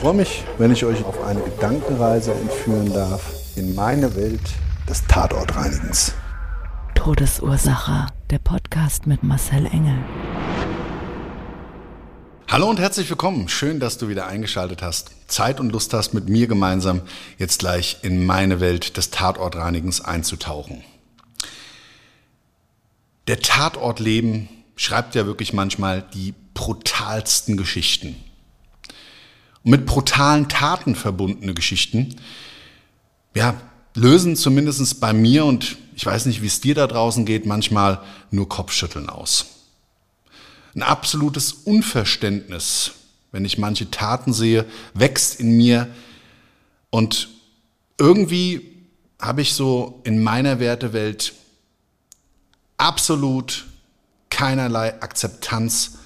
Ich freue mich, wenn ich euch auf eine Gedankenreise entführen darf in meine Welt des Tatortreinigens. Todesursache. Der Podcast mit Marcel Engel. Hallo und herzlich willkommen. Schön, dass du wieder eingeschaltet hast. Zeit und Lust hast, mit mir gemeinsam jetzt gleich in meine Welt des Tatortreinigens einzutauchen. Der Tatortleben schreibt ja wirklich manchmal die brutalsten Geschichten. Und mit brutalen Taten verbundene Geschichten, ja, lösen zumindest bei mir und ich weiß nicht, wie es dir da draußen geht, manchmal nur Kopfschütteln aus. Ein absolutes Unverständnis, wenn ich manche Taten sehe, wächst in mir und irgendwie habe ich so in meiner Wertewelt absolut keinerlei Akzeptanz,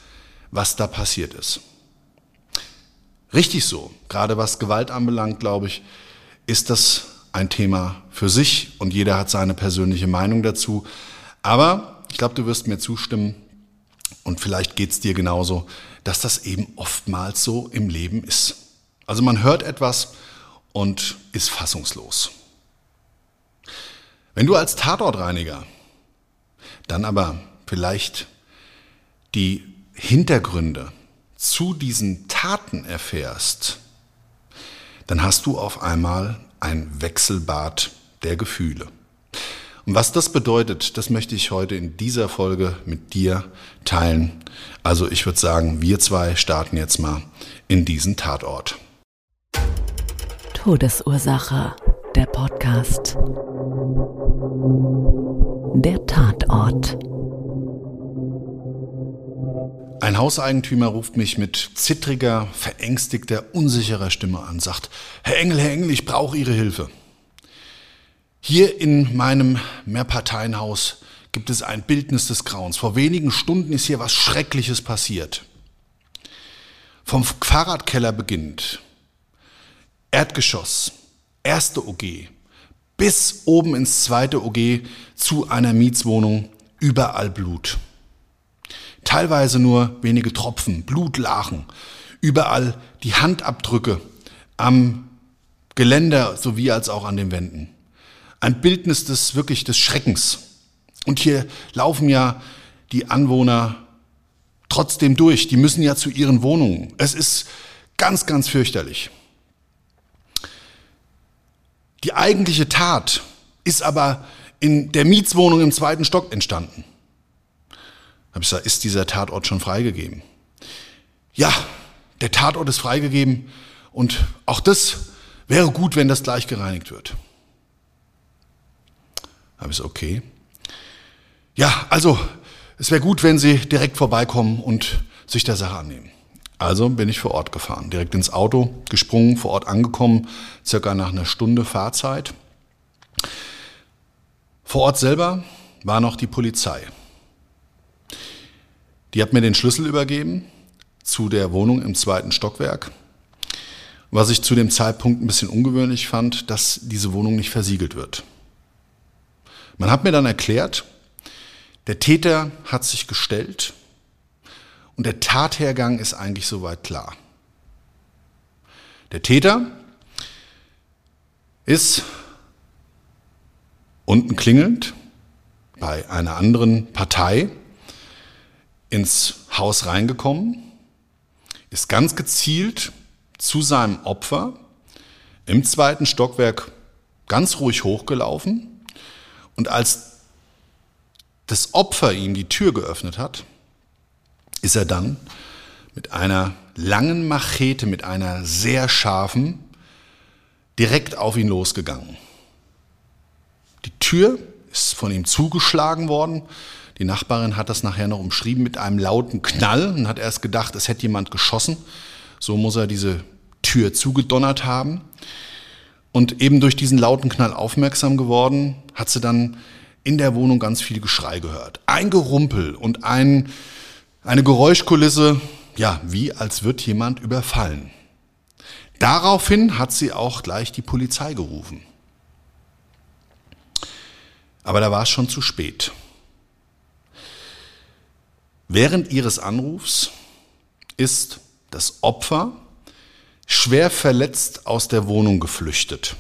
was da passiert ist. Richtig so, gerade was Gewalt anbelangt, glaube ich, ist das ein Thema für sich und jeder hat seine persönliche Meinung dazu. Aber ich glaube, du wirst mir zustimmen, und vielleicht geht es dir genauso, dass das eben oftmals so im Leben ist. Also man hört etwas und ist fassungslos. Wenn du als Tatortreiniger dann aber vielleicht die Hintergründe zu diesen Taten erfährst, dann hast du auf einmal ein Wechselbad der Gefühle. Und was das bedeutet, das möchte ich heute in dieser Folge mit dir teilen. Also ich würde sagen, wir zwei starten jetzt mal in diesen Tatort. Todesursache, der Podcast. Der Tatort. Ein Hauseigentümer ruft mich mit zittriger, verängstigter, unsicherer Stimme an, sagt, Herr Engel, Herr Engel, ich brauche Ihre Hilfe. Hier in meinem Mehrparteienhaus gibt es ein Bildnis des Grauens. Vor wenigen Stunden ist hier was Schreckliches passiert. Vom Fahrradkeller beginnt, Erdgeschoss, erste OG, bis oben ins zweite OG zu einer Mietswohnung, überall Blut. Teilweise nur wenige Tropfen, Blutlachen, überall die Handabdrücke am Geländer sowie als auch an den Wänden ein Bildnis des wirklich des Schreckens. Und hier laufen ja die Anwohner trotzdem durch. Die müssen ja zu ihren Wohnungen. Es ist ganz, ganz fürchterlich. Die eigentliche Tat ist aber in der Mietswohnung im zweiten Stock entstanden. Habe ich gesagt, ist dieser Tatort schon freigegeben? Ja, der Tatort ist freigegeben und auch das wäre gut, wenn das gleich gereinigt wird. Habe ich gesagt, okay. Ja, also es wäre gut, wenn Sie direkt vorbeikommen und sich der Sache annehmen. Also bin ich vor Ort gefahren, direkt ins Auto gesprungen, vor Ort angekommen, circa nach einer Stunde Fahrzeit. Vor Ort selber war noch die Polizei. Die hat mir den Schlüssel übergeben zu der Wohnung im zweiten Stockwerk. Was ich zu dem Zeitpunkt ein bisschen ungewöhnlich fand, dass diese Wohnung nicht versiegelt wird. Man hat mir dann erklärt, der Täter hat sich gestellt und der Tathergang ist eigentlich soweit klar. Der Täter ist unten klingelnd bei einer anderen Partei ins Haus reingekommen, ist ganz gezielt zu seinem Opfer im zweiten Stockwerk ganz ruhig hochgelaufen und als das Opfer ihm die Tür geöffnet hat, ist er dann mit einer langen Machete, mit einer sehr scharfen, direkt auf ihn losgegangen. Die Tür ist von ihm zugeschlagen worden. Die Nachbarin hat das nachher noch umschrieben mit einem lauten Knall und hat erst gedacht, es hätte jemand geschossen. So muss er diese Tür zugedonnert haben. Und eben durch diesen lauten Knall aufmerksam geworden, hat sie dann in der Wohnung ganz viel Geschrei gehört. Ein Gerumpel und ein, eine Geräuschkulisse, ja, wie als wird jemand überfallen. Daraufhin hat sie auch gleich die Polizei gerufen. Aber da war es schon zu spät. Während ihres Anrufs ist das Opfer schwer verletzt aus der Wohnung geflüchtet.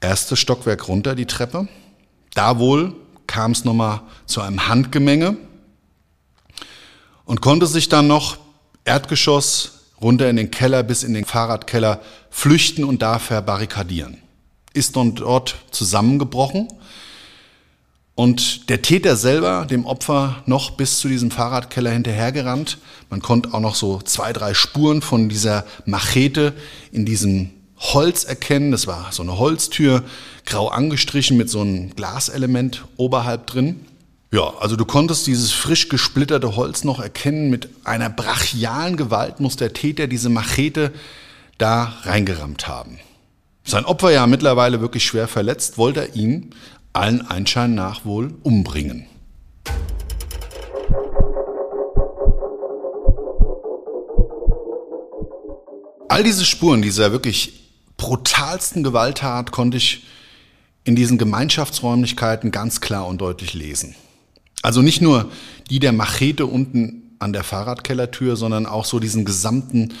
Erstes Stockwerk runter die Treppe. Da wohl kam es nochmal zu einem Handgemenge und konnte sich dann noch Erdgeschoss runter in den Keller bis in den Fahrradkeller flüchten und da verbarrikadieren. Ist dann dort zusammengebrochen und der Täter selber, dem Opfer, noch bis zu diesem Fahrradkeller hinterhergerannt. Man konnte auch noch so zwei, drei Spuren von dieser Machete in diesem Holz erkennen. Das war so eine Holztür, grau angestrichen mit so einem Glaselement oberhalb drin. Ja, also du konntest dieses frisch gesplitterte Holz noch erkennen. Mit einer brachialen Gewalt muss der Täter diese Machete da reingerammt haben. Sein Opfer ja mittlerweile wirklich schwer verletzt, wollte er ihn allen Einschein nach wohl umbringen. All diese Spuren dieser wirklich brutalsten Gewalttat konnte ich in diesen Gemeinschaftsräumlichkeiten ganz klar und deutlich lesen. Also nicht nur die der Machete unten an der Fahrradkellertür, sondern auch so diesen gesamten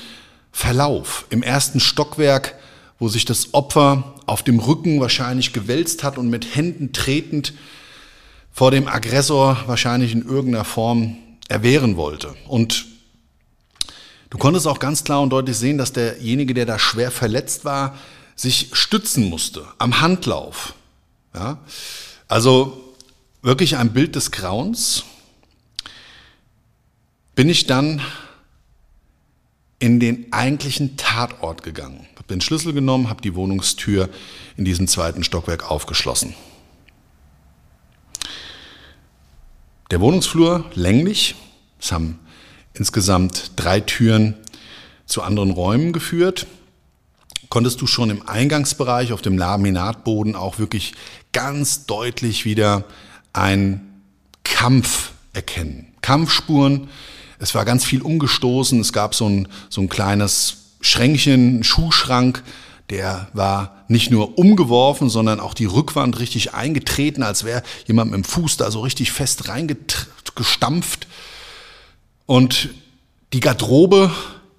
Verlauf. Im ersten Stockwerk wo sich das Opfer auf dem Rücken wahrscheinlich gewälzt hat und mit Händen tretend vor dem Aggressor wahrscheinlich in irgendeiner Form erwehren wollte. Und du konntest auch ganz klar und deutlich sehen, dass derjenige, der da schwer verletzt war, sich stützen musste am Handlauf. Ja? Also wirklich ein Bild des Grauens. Bin ich dann in den eigentlichen Tatort gegangen, habe den Schlüssel genommen, habe die Wohnungstür in diesem zweiten Stockwerk aufgeschlossen. Der Wohnungsflur länglich, es haben insgesamt drei Türen zu anderen Räumen geführt, konntest du schon im Eingangsbereich auf dem Laminatboden auch wirklich ganz deutlich wieder einen Kampf erkennen. Kampfspuren, es war ganz viel umgestoßen. Es gab so ein, so ein kleines Schränkchen, Schuhschrank, der war nicht nur umgeworfen, sondern auch die Rückwand richtig eingetreten, als wäre jemand mit dem Fuß da so richtig fest reingestampft. Und die Garderobe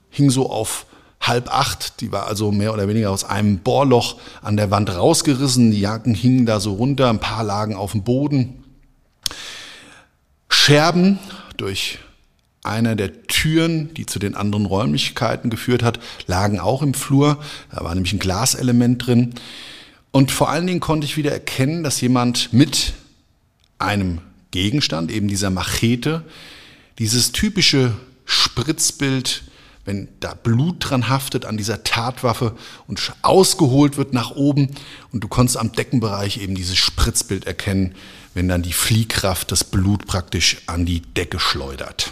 hing so auf halb acht, die war also mehr oder weniger aus einem Bohrloch an der Wand rausgerissen, die Jacken hingen da so runter, ein paar lagen auf dem Boden. Scherben durch einer der Türen, die zu den anderen Räumlichkeiten geführt hat, lagen auch im Flur. Da war nämlich ein Glaselement drin. Und vor allen Dingen konnte ich wieder erkennen, dass jemand mit einem Gegenstand, eben dieser Machete, dieses typische Spritzbild, wenn da Blut dran haftet an dieser Tatwaffe und ausgeholt wird nach oben und du konntest am Deckenbereich eben dieses Spritzbild erkennen, wenn dann die Fliehkraft das Blut praktisch an die Decke schleudert.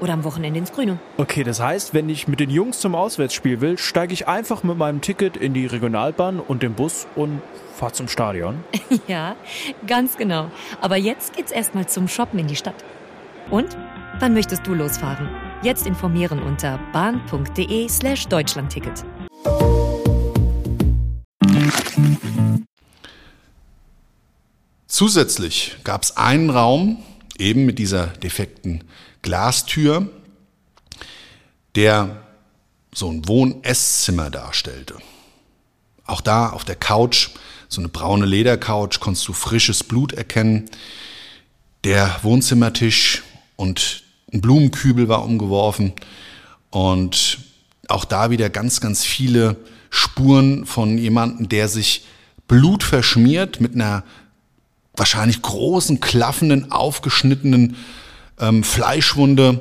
Oder am Wochenende ins Grüne. Okay, das heißt, wenn ich mit den Jungs zum Auswärtsspiel will, steige ich einfach mit meinem Ticket in die Regionalbahn und den Bus und fahre zum Stadion. ja, ganz genau. Aber jetzt geht's erstmal zum Shoppen in die Stadt. Und? Wann möchtest du losfahren? Jetzt informieren unter bahn.de slash Deutschlandticket. Zusätzlich gab es einen Raum, eben mit dieser defekten Glastür, der so ein Wohn-Esszimmer darstellte. Auch da auf der Couch, so eine braune Ledercouch, konntest du frisches Blut erkennen. Der Wohnzimmertisch und ein Blumenkübel war umgeworfen und auch da wieder ganz, ganz viele Spuren von jemandem, der sich Blut verschmiert mit einer wahrscheinlich großen, klaffenden, aufgeschnittenen ähm, Fleischwunde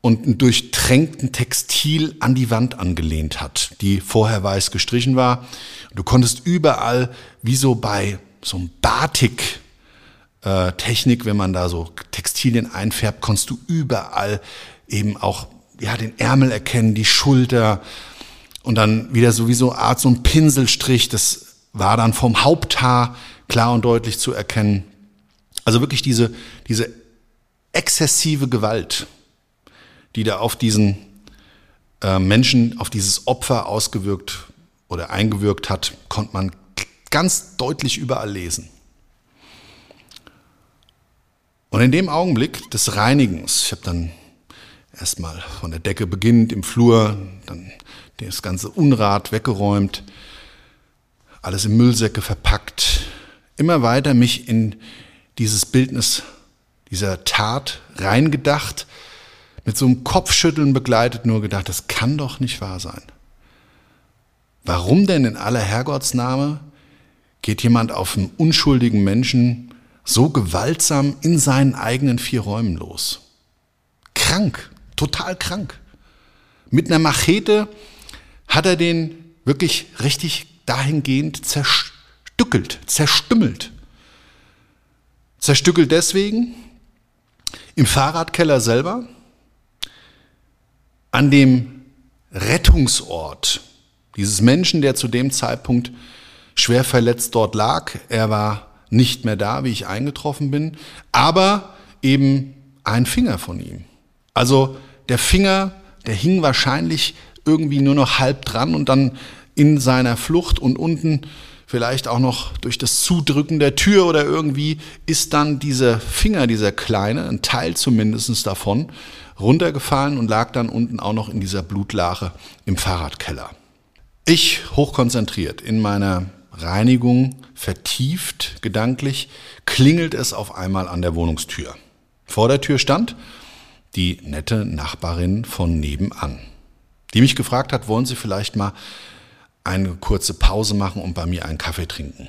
und einen durchtränkten Textil an die Wand angelehnt hat, die vorher weiß gestrichen war. Du konntest überall, wie so bei so einem Batik, äh, Technik, wenn man da so Textilien einfärbt, konntest du überall eben auch ja den Ärmel erkennen, die Schulter und dann wieder sowieso Art so ein Pinselstrich. Das war dann vom Haupthaar klar und deutlich zu erkennen. Also wirklich diese diese exzessive Gewalt, die da auf diesen äh, Menschen, auf dieses Opfer ausgewirkt oder eingewirkt hat, konnte man ganz deutlich überall lesen. Und in dem Augenblick des Reinigens, ich habe dann erstmal von der Decke beginnend im Flur, dann das ganze Unrat weggeräumt, alles in Müllsäcke verpackt, immer weiter mich in dieses Bildnis dieser Tat reingedacht, mit so einem Kopfschütteln begleitet, nur gedacht, das kann doch nicht wahr sein. Warum denn in aller Herrgottsname geht jemand auf einen unschuldigen Menschen so gewaltsam in seinen eigenen vier Räumen los. Krank, total krank. Mit einer Machete hat er den wirklich richtig dahingehend zerstückelt, zerstümmelt. Zerstückelt deswegen im Fahrradkeller selber, an dem Rettungsort dieses Menschen, der zu dem Zeitpunkt schwer verletzt dort lag. Er war nicht mehr da, wie ich eingetroffen bin, aber eben ein Finger von ihm. Also der Finger, der hing wahrscheinlich irgendwie nur noch halb dran und dann in seiner Flucht und unten vielleicht auch noch durch das Zudrücken der Tür oder irgendwie ist dann dieser Finger, dieser kleine, ein Teil zumindest davon, runtergefallen und lag dann unten auch noch in dieser Blutlache im Fahrradkeller. Ich hochkonzentriert in meiner Reinigung vertieft gedanklich, klingelt es auf einmal an der Wohnungstür. Vor der Tür stand die nette Nachbarin von nebenan, die mich gefragt hat, wollen Sie vielleicht mal eine kurze Pause machen und bei mir einen Kaffee trinken?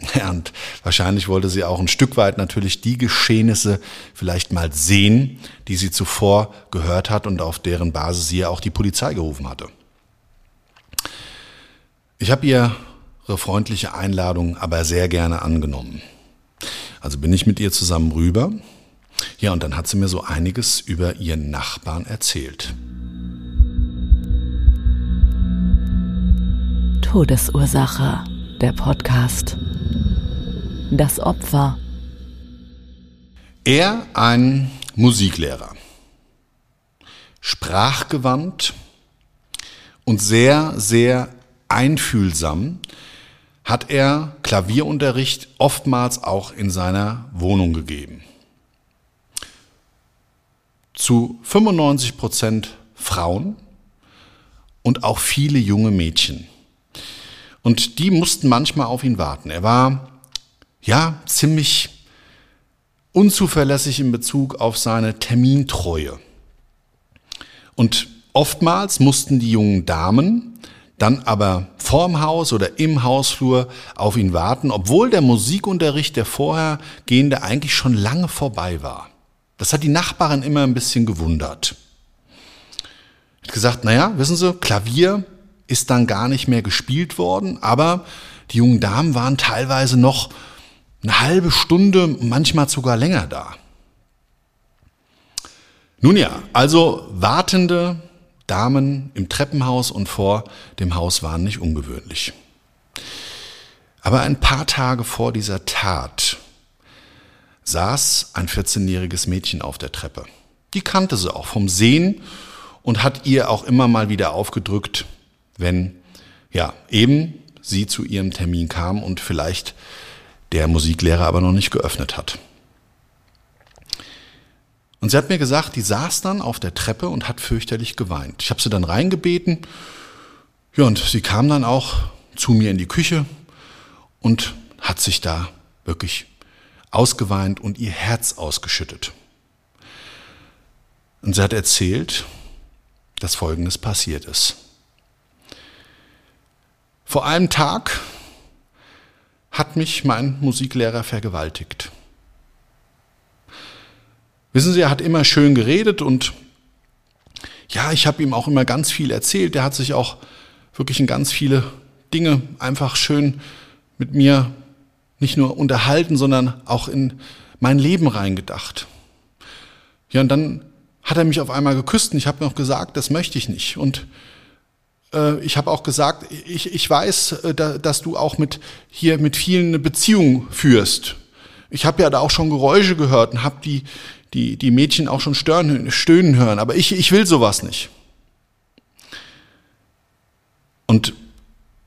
Ja, und wahrscheinlich wollte sie auch ein Stück weit natürlich die Geschehnisse vielleicht mal sehen, die sie zuvor gehört hat und auf deren Basis sie ja auch die Polizei gerufen hatte. Ich habe ihr ihre freundliche Einladung aber sehr gerne angenommen. Also bin ich mit ihr zusammen rüber. Ja, und dann hat sie mir so einiges über ihren Nachbarn erzählt. Todesursache, der Podcast. Das Opfer. Er ein Musiklehrer. Sprachgewandt und sehr, sehr einfühlsam hat er Klavierunterricht oftmals auch in seiner Wohnung gegeben. Zu 95 Prozent Frauen und auch viele junge Mädchen. Und die mussten manchmal auf ihn warten. Er war ja ziemlich unzuverlässig in Bezug auf seine Termintreue. Und oftmals mussten die jungen Damen dann aber vorm Haus oder im Hausflur auf ihn warten, obwohl der Musikunterricht, der vorhergehende, eigentlich schon lange vorbei war. Das hat die Nachbarin immer ein bisschen gewundert. Hat gesagt, naja, wissen Sie, Klavier ist dann gar nicht mehr gespielt worden, aber die jungen Damen waren teilweise noch eine halbe Stunde, manchmal sogar länger da. Nun ja, also Wartende Damen im Treppenhaus und vor dem Haus waren nicht ungewöhnlich. Aber ein paar Tage vor dieser Tat saß ein 14-jähriges Mädchen auf der Treppe. Die kannte sie auch vom Sehen und hat ihr auch immer mal wieder aufgedrückt, wenn ja eben sie zu ihrem Termin kam und vielleicht der Musiklehrer aber noch nicht geöffnet hat. Und sie hat mir gesagt, die saß dann auf der Treppe und hat fürchterlich geweint. Ich habe sie dann reingebeten. Ja, und sie kam dann auch zu mir in die Küche und hat sich da wirklich ausgeweint und ihr Herz ausgeschüttet. Und sie hat erzählt, dass Folgendes passiert ist. Vor einem Tag hat mich mein Musiklehrer vergewaltigt. Wissen Sie, er hat immer schön geredet und ja, ich habe ihm auch immer ganz viel erzählt. Er hat sich auch wirklich in ganz viele Dinge einfach schön mit mir nicht nur unterhalten, sondern auch in mein Leben reingedacht. Ja, und dann hat er mich auf einmal geküsst und ich habe noch gesagt, das möchte ich nicht. Und ich habe auch gesagt, ich, ich weiß, äh, da, dass du auch mit hier mit vielen eine Beziehung führst. Ich habe ja da auch schon Geräusche gehört und habe die, die, die Mädchen auch schon stören, stöhnen hören, aber ich, ich will sowas nicht. Und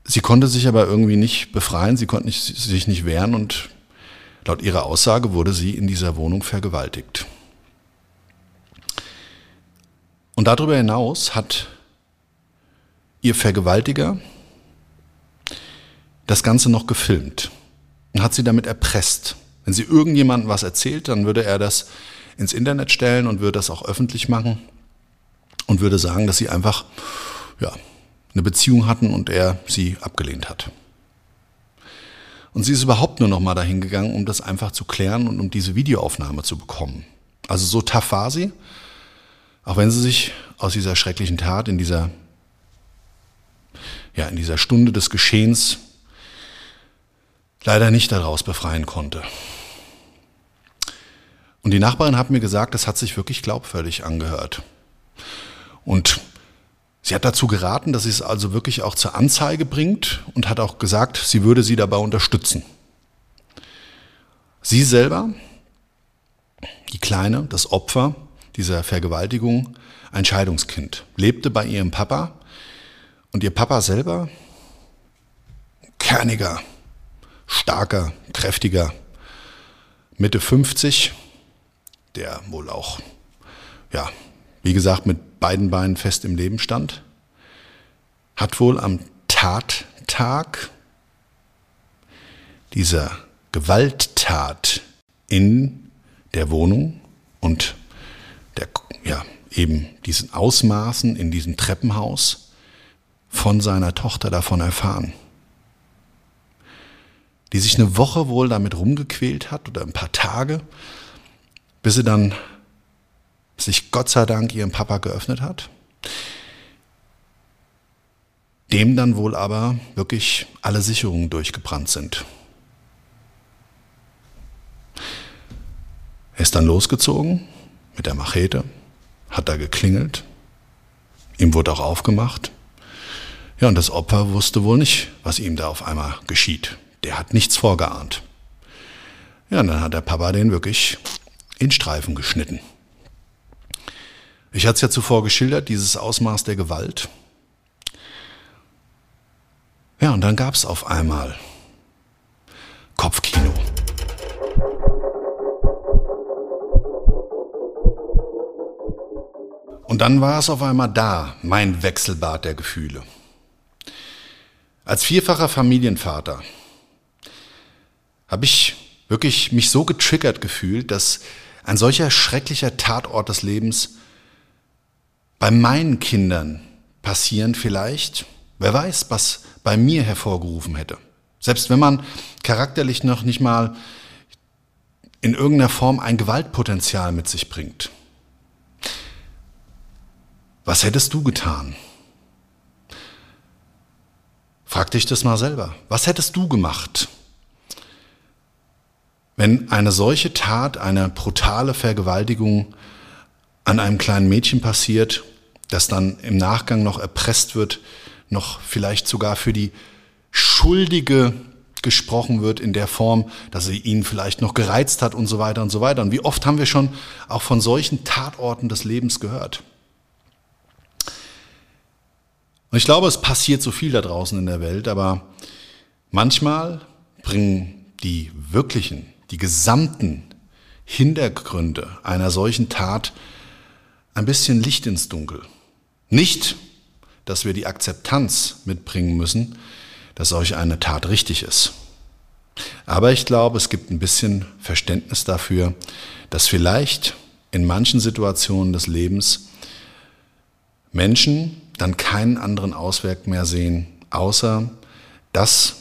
sie konnte sich aber irgendwie nicht befreien, sie konnte nicht, sich nicht wehren und laut ihrer Aussage wurde sie in dieser Wohnung vergewaltigt. Und darüber hinaus hat ihr Vergewaltiger das Ganze noch gefilmt und hat sie damit erpresst. Wenn sie irgendjemandem was erzählt, dann würde er das ins Internet stellen und würde das auch öffentlich machen und würde sagen, dass sie einfach ja, eine Beziehung hatten und er sie abgelehnt hat. Und sie ist überhaupt nur noch mal dahin gegangen, um das einfach zu klären und um diese Videoaufnahme zu bekommen. Also so tough war sie, auch wenn sie sich aus dieser schrecklichen Tat in dieser ja, in dieser Stunde des Geschehens leider nicht daraus befreien konnte. Und die Nachbarin hat mir gesagt, das hat sich wirklich glaubwürdig angehört. Und sie hat dazu geraten, dass sie es also wirklich auch zur Anzeige bringt und hat auch gesagt, sie würde sie dabei unterstützen. Sie selber, die Kleine, das Opfer dieser Vergewaltigung, ein Scheidungskind, lebte bei ihrem Papa und ihr Papa selber, kerniger, starker, kräftiger, Mitte 50, der wohl auch, ja, wie gesagt, mit beiden Beinen fest im Leben stand, hat wohl am Tattag dieser Gewalttat in der Wohnung und der, ja, eben diesen Ausmaßen in diesem Treppenhaus von seiner Tochter davon erfahren. Die sich eine Woche wohl damit rumgequält hat oder ein paar Tage bis sie dann sich Gott sei Dank ihrem Papa geöffnet hat. Dem dann wohl aber wirklich alle Sicherungen durchgebrannt sind. Er ist dann losgezogen mit der Machete, hat da geklingelt, ihm wurde auch aufgemacht. Ja, und das Opfer wusste wohl nicht, was ihm da auf einmal geschieht. Der hat nichts vorgeahnt. Ja, und dann hat der Papa den wirklich in Streifen geschnitten. Ich hatte es ja zuvor geschildert, dieses Ausmaß der Gewalt. Ja, und dann gab es auf einmal Kopfkino. Und dann war es auf einmal da, mein Wechselbad der Gefühle. Als vierfacher Familienvater habe ich wirklich mich so getriggert gefühlt, dass ein solcher schrecklicher Tatort des Lebens bei meinen Kindern passieren vielleicht, wer weiß, was bei mir hervorgerufen hätte. Selbst wenn man charakterlich noch nicht mal in irgendeiner Form ein Gewaltpotenzial mit sich bringt. Was hättest du getan? Frag dich das mal selber. Was hättest du gemacht? Wenn eine solche Tat, eine brutale Vergewaltigung an einem kleinen Mädchen passiert, das dann im Nachgang noch erpresst wird, noch vielleicht sogar für die schuldige gesprochen wird in der Form, dass sie ihn vielleicht noch gereizt hat und so weiter und so weiter. Und wie oft haben wir schon auch von solchen Tatorten des Lebens gehört? Und ich glaube, es passiert so viel da draußen in der Welt, aber manchmal bringen die wirklichen, die gesamten Hintergründe einer solchen Tat ein bisschen Licht ins Dunkel. Nicht, dass wir die Akzeptanz mitbringen müssen, dass solch eine Tat richtig ist. Aber ich glaube, es gibt ein bisschen Verständnis dafür, dass vielleicht in manchen Situationen des Lebens Menschen dann keinen anderen Ausweg mehr sehen, außer das,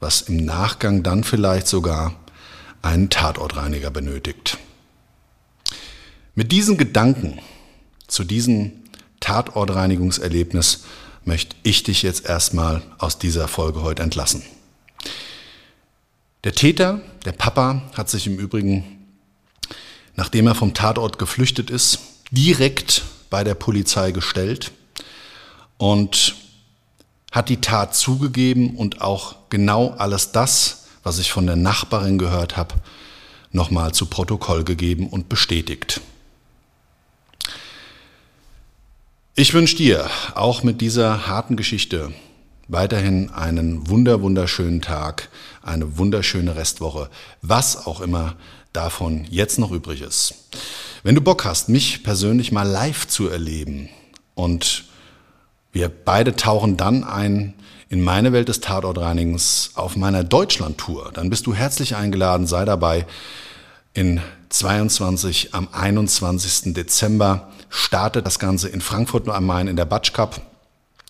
was im Nachgang dann vielleicht sogar einen Tatortreiniger benötigt. Mit diesen Gedanken zu diesem Tatortreinigungserlebnis möchte ich dich jetzt erstmal aus dieser Folge heute entlassen. Der Täter, der Papa, hat sich im Übrigen, nachdem er vom Tatort geflüchtet ist, direkt bei der Polizei gestellt und hat die Tat zugegeben und auch genau alles das, was ich von der Nachbarin gehört habe, nochmal zu Protokoll gegeben und bestätigt. Ich wünsche dir auch mit dieser harten Geschichte weiterhin einen wunder wunderschönen Tag, eine wunderschöne Restwoche, was auch immer davon jetzt noch übrig ist. Wenn du Bock hast, mich persönlich mal live zu erleben und wir beide tauchen dann ein in meine Welt des Tatortreinigens auf meiner Deutschland-Tour, dann bist du herzlich eingeladen, sei dabei in 22 am 21. Dezember startet das Ganze in Frankfurt am Main in der Batsch Cup.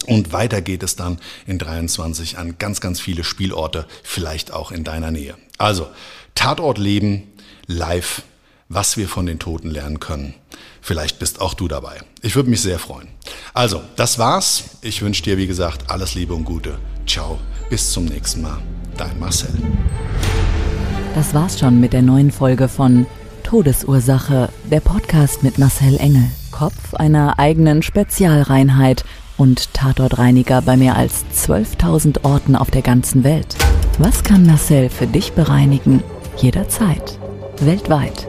Und weiter geht es dann in 23 an ganz, ganz viele Spielorte, vielleicht auch in deiner Nähe. Also, Tatort leben, live, was wir von den Toten lernen können. Vielleicht bist auch du dabei. Ich würde mich sehr freuen. Also, das war's. Ich wünsche dir, wie gesagt, alles Liebe und Gute. Ciao, bis zum nächsten Mal. Dein Marcel. Das war's schon mit der neuen Folge von Todesursache, der Podcast mit Marcel Engel. Kopf einer eigenen Spezialreinheit und Tatortreiniger bei mehr als 12.000 Orten auf der ganzen Welt. Was kann Marcel für dich bereinigen? Jederzeit. Weltweit.